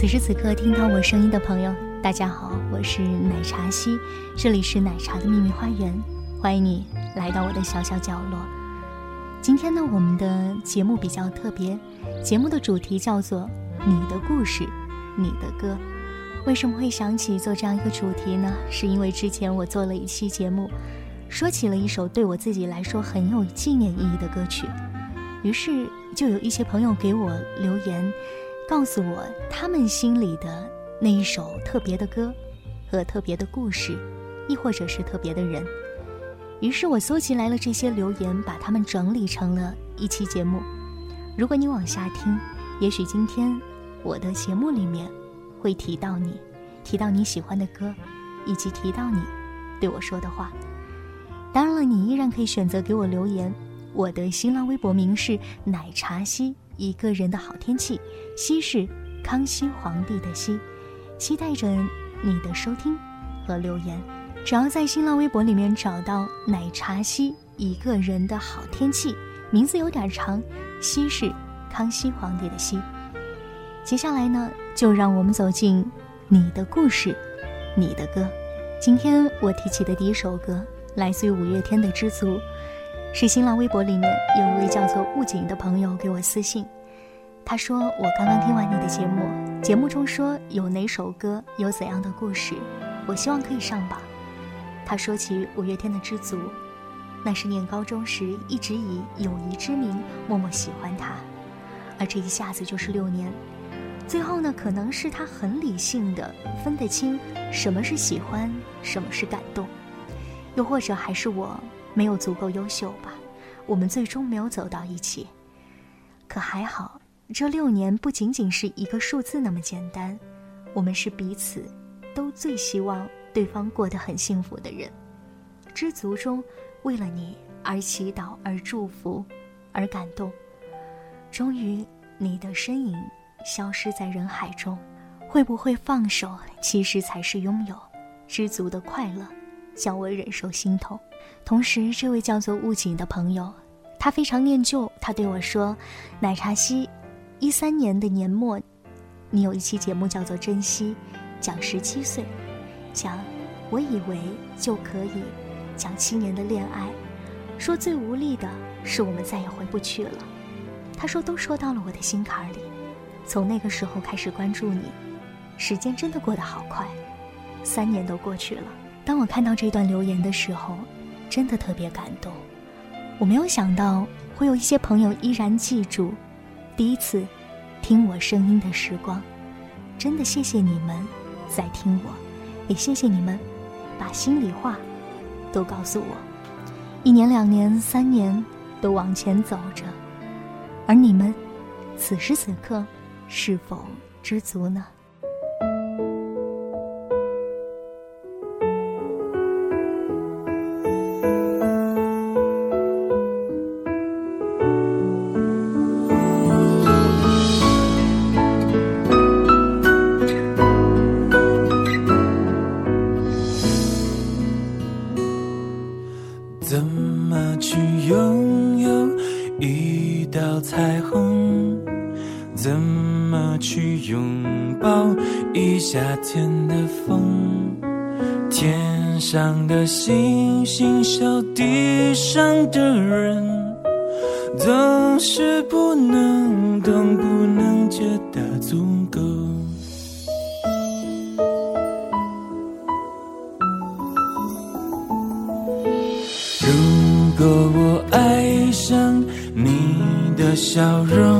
此时此刻听到我声音的朋友，大家好，我是奶茶西，这里是奶茶的秘密花园，欢迎你来到我的小小角落。今天呢，我们的节目比较特别，节目的主题叫做“你的故事，你的歌”。为什么会想起做这样一个主题呢？是因为之前我做了一期节目，说起了一首对我自己来说很有纪念意义的歌曲，于是就有一些朋友给我留言，告诉我他们心里的那一首特别的歌，和特别的故事，亦或者是特别的人。于是我搜集来了这些留言，把它们整理成了一期节目。如果你往下听，也许今天我的节目里面会提到你，提到你喜欢的歌，以及提到你对我说的话。当然了，你依然可以选择给我留言。我的新浪微博名是奶茶西，一个人的好天气，西是康熙皇帝的西，期待着你的收听和留言。只要在新浪微博里面找到“奶茶西一个人的好天气”，名字有点长，西是康熙皇帝的西。接下来呢，就让我们走进你的故事，你的歌。今天我提起的第一首歌，来自于五月天的《知足》，是新浪微博里面有一位叫做雾景的朋友给我私信，他说：“我刚刚听完你的节目，节目中说有哪首歌有怎样的故事，我希望可以上榜。”他说起五月天的《知足》，那是念高中时一直以友谊之名默默喜欢他，而这一下子就是六年。最后呢，可能是他很理性的分得清什么是喜欢，什么是感动，又或者还是我没有足够优秀吧，我们最终没有走到一起。可还好，这六年不仅仅是一个数字那么简单，我们是彼此都最希望。对方过得很幸福的人，知足中为了你而祈祷，而祝福，而感动。终于，你的身影消失在人海中，会不会放手？其实才是拥有。知足的快乐，叫我忍受心痛。同时，这位叫做雾景的朋友，他非常念旧。他对我说：“奶茶西，一三年的年末，你有一期节目叫做《珍惜》，讲十七岁。”讲，我以为就可以讲七年的恋爱，说最无力的是我们再也回不去了。他说都说到了我的心坎里，从那个时候开始关注你，时间真的过得好快，三年都过去了。当我看到这段留言的时候，真的特别感动。我没有想到会有一些朋友依然记住第一次听我声音的时光，真的谢谢你们在听我。也谢谢你们，把心里话都告诉我。一年、两年、三年，都往前走着，而你们，此时此刻，是否知足呢？不能懂，不能觉得足够。如果我爱上你的笑容，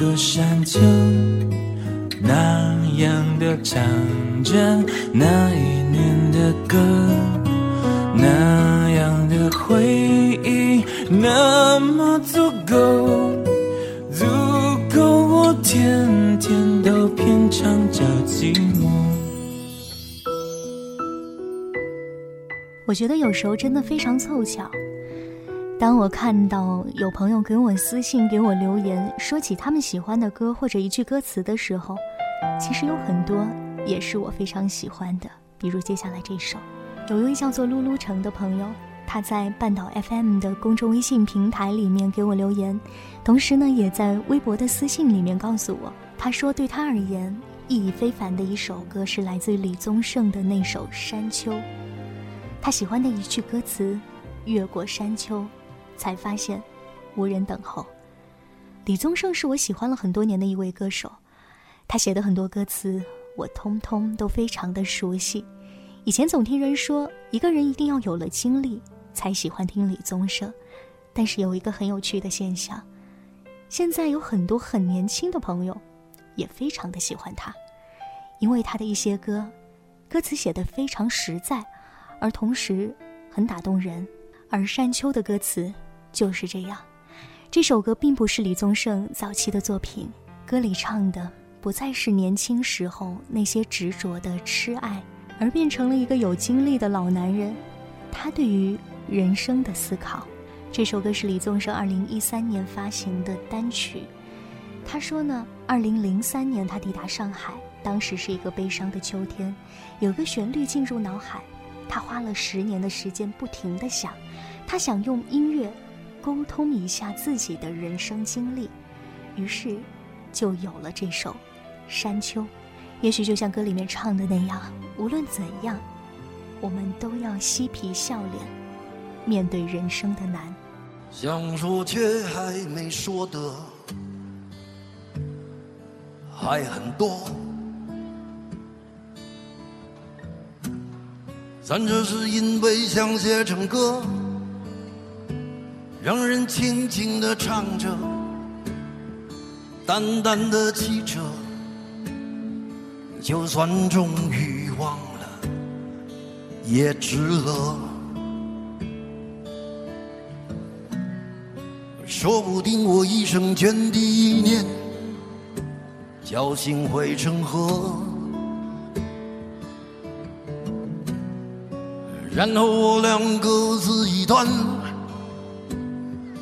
个山丘。那样的唱着那一年的歌，那样的回忆那么足够，足够我天天都品尝着寂寞。我觉得有时候真的非常凑巧。当我看到有朋友给我私信、给我留言，说起他们喜欢的歌或者一句歌词的时候，其实有很多也是我非常喜欢的。比如接下来这首，有一位叫做噜噜城的朋友，他在半岛 FM 的公众微信平台里面给我留言，同时呢，也在微博的私信里面告诉我，他说对他而言意义非凡的一首歌是来自李宗盛的那首《山丘》，他喜欢的一句歌词：“越过山丘。”才发现，无人等候。李宗盛是我喜欢了很多年的一位歌手，他写的很多歌词我通通都非常的熟悉。以前总听人说，一个人一定要有了经历才喜欢听李宗盛，但是有一个很有趣的现象，现在有很多很年轻的朋友也非常的喜欢他，因为他的一些歌，歌词写的非常实在，而同时很打动人。而山丘的歌词。就是这样，这首歌并不是李宗盛早期的作品，歌里唱的不再是年轻时候那些执着的痴爱，而变成了一个有经历的老男人，他对于人生的思考。这首歌是李宗盛二零一三年发行的单曲。他说呢，二零零三年他抵达上海，当时是一个悲伤的秋天，有个旋律进入脑海，他花了十年的时间不停的想，他想用音乐。沟通一下自己的人生经历，于是就有了这首《山丘》。也许就像歌里面唱的那样，无论怎样，我们都要嬉皮笑脸，面对人生的难。想说却还没说的还很多，咱这是因为想写成歌。让人轻轻地唱着，淡淡的记着，就算终于忘了，也值了。说不定我一生涓滴一念，侥幸汇成河，然后我俩各自一端。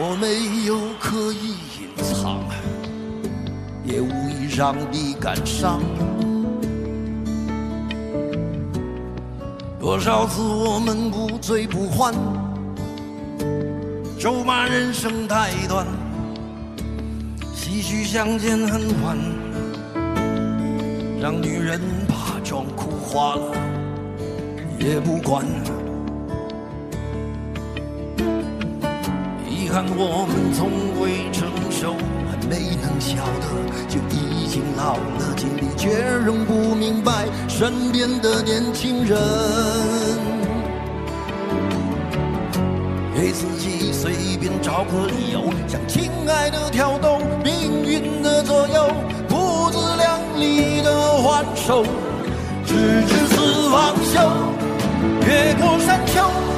我没有刻意隐藏，也无意让你感伤。多少次我们不醉不欢，咒骂人生太短，唏嘘相见恨晚，让女人把妆哭花了也不管。遗憾我们从未成熟，还没能晓得就已经老了，经历却仍不明白身边的年轻人。给自己随便找个理由，向亲爱的挑逗，命运的左右，不自量力的还手，直至死方休，越过山丘。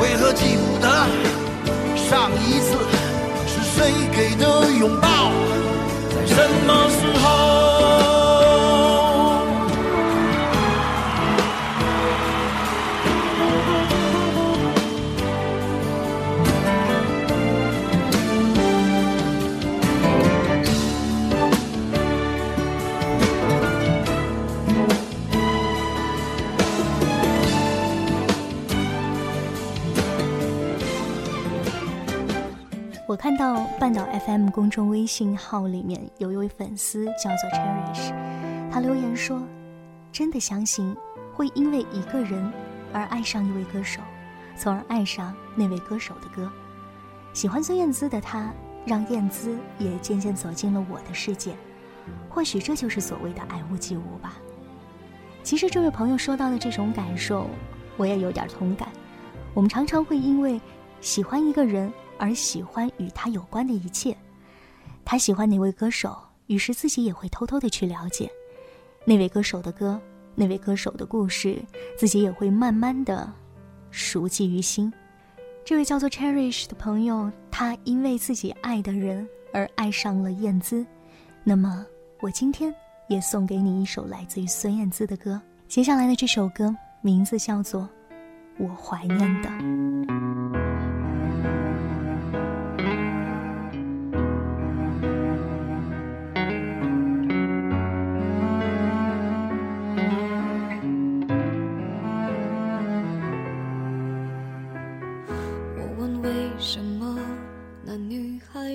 为何记不得上一次是谁给的拥抱，在什么时候？看到半岛 FM 公众微信号里面有一位粉丝叫做 Cherish，他留言说：“真的相信会因为一个人而爱上一位歌手，从而爱上那位歌手的歌。喜欢孙燕姿的他，让燕姿也渐渐走进了我的世界。或许这就是所谓的爱屋及乌吧。”其实这位朋友说到的这种感受，我也有点同感。我们常常会因为喜欢一个人。而喜欢与他有关的一切，他喜欢哪位歌手，于是自己也会偷偷的去了解那位歌手的歌，那位歌手的故事，自己也会慢慢的熟记于心。这位叫做 Cherish 的朋友，他因为自己爱的人而爱上了燕姿，那么我今天也送给你一首来自于孙燕姿的歌。接下来的这首歌名字叫做《我怀念的》。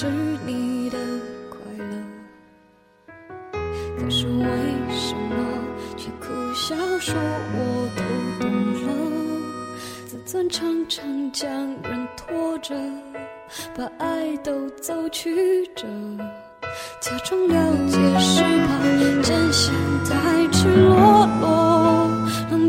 是你的快乐，可是为什么却苦笑？说我都懂了，自尊常常将人拖着，把爱都走曲折，假装了解是怕真相太赤裸裸，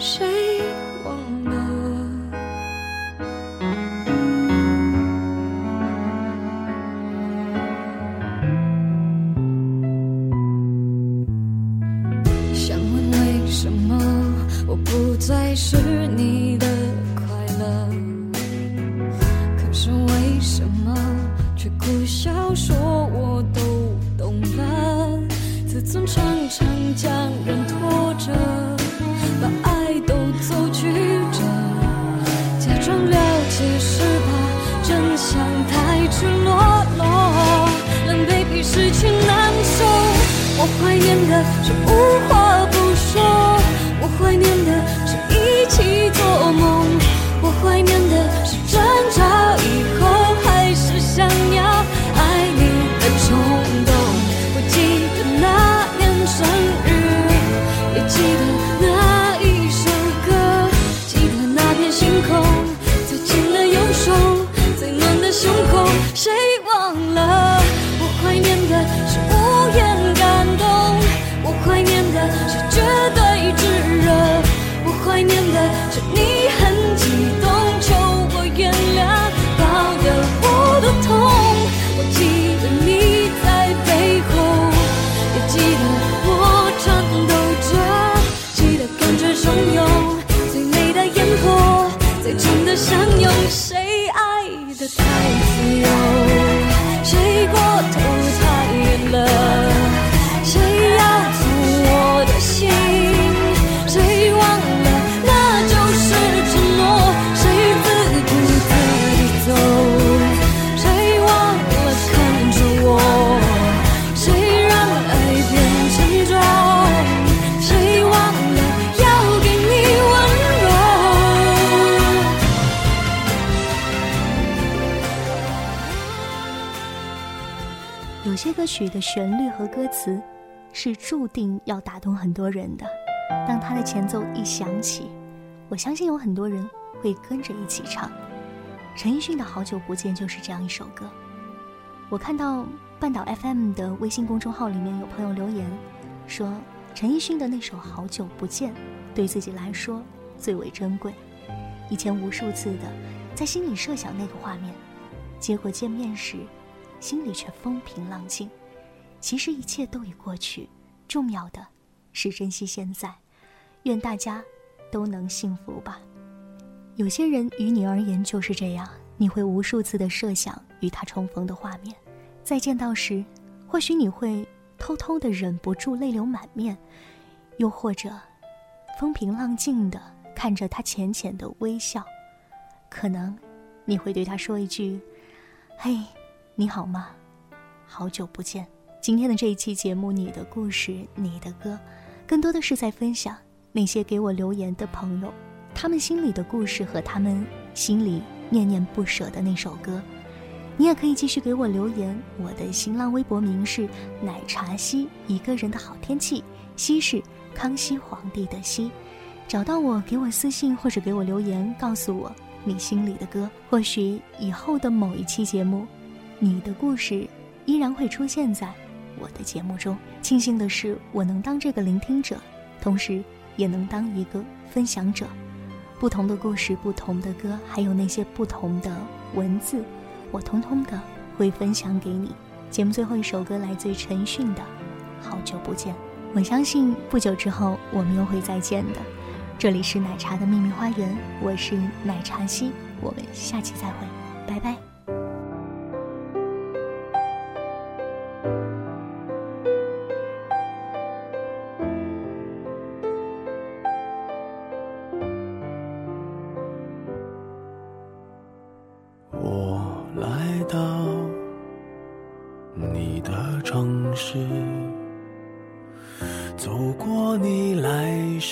谁曲的旋律和歌词是注定要打动很多人的。当它的前奏一响起，我相信有很多人会跟着一起唱。陈奕迅的《好久不见》就是这样一首歌。我看到半岛 FM 的微信公众号里面有朋友留言说，陈奕迅的那首《好久不见》对自己来说最为珍贵。以前无数次的在心里设想那个画面，结果见面时，心里却风平浪静。其实一切都已过去，重要的是珍惜现在。愿大家都能幸福吧。有些人于你而言就是这样，你会无数次的设想与他重逢的画面，再见到时，或许你会偷偷的忍不住泪流满面，又或者风平浪静的看着他浅浅的微笑，可能你会对他说一句：“嘿，你好吗？好久不见。”今天的这一期节目，你的故事，你的歌，更多的是在分享那些给我留言的朋友，他们心里的故事和他们心里念念不舍的那首歌。你也可以继续给我留言，我的新浪微博名是奶茶西，一个人的好天气，西是康熙皇帝的西。找到我，给我私信或者给我留言，告诉我你心里的歌。或许以后的某一期节目，你的故事依然会出现在我的节目中。庆幸的是，我能当这个聆听者，同时也能当一个分享者。不同的故事，不同的歌，还有那些不同的文字，我通通的会分享给你。节目最后一首歌来自陈奕迅的《好久不见》，我相信不久之后我们又会再见的。这里是奶茶的秘密花园，我是奶茶西，我们下期再会，拜拜。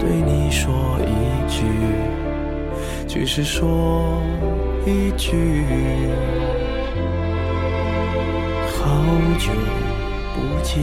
对你说一句，只是说一句，好久不见。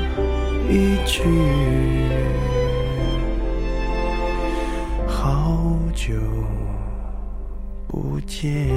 一句。好久不见。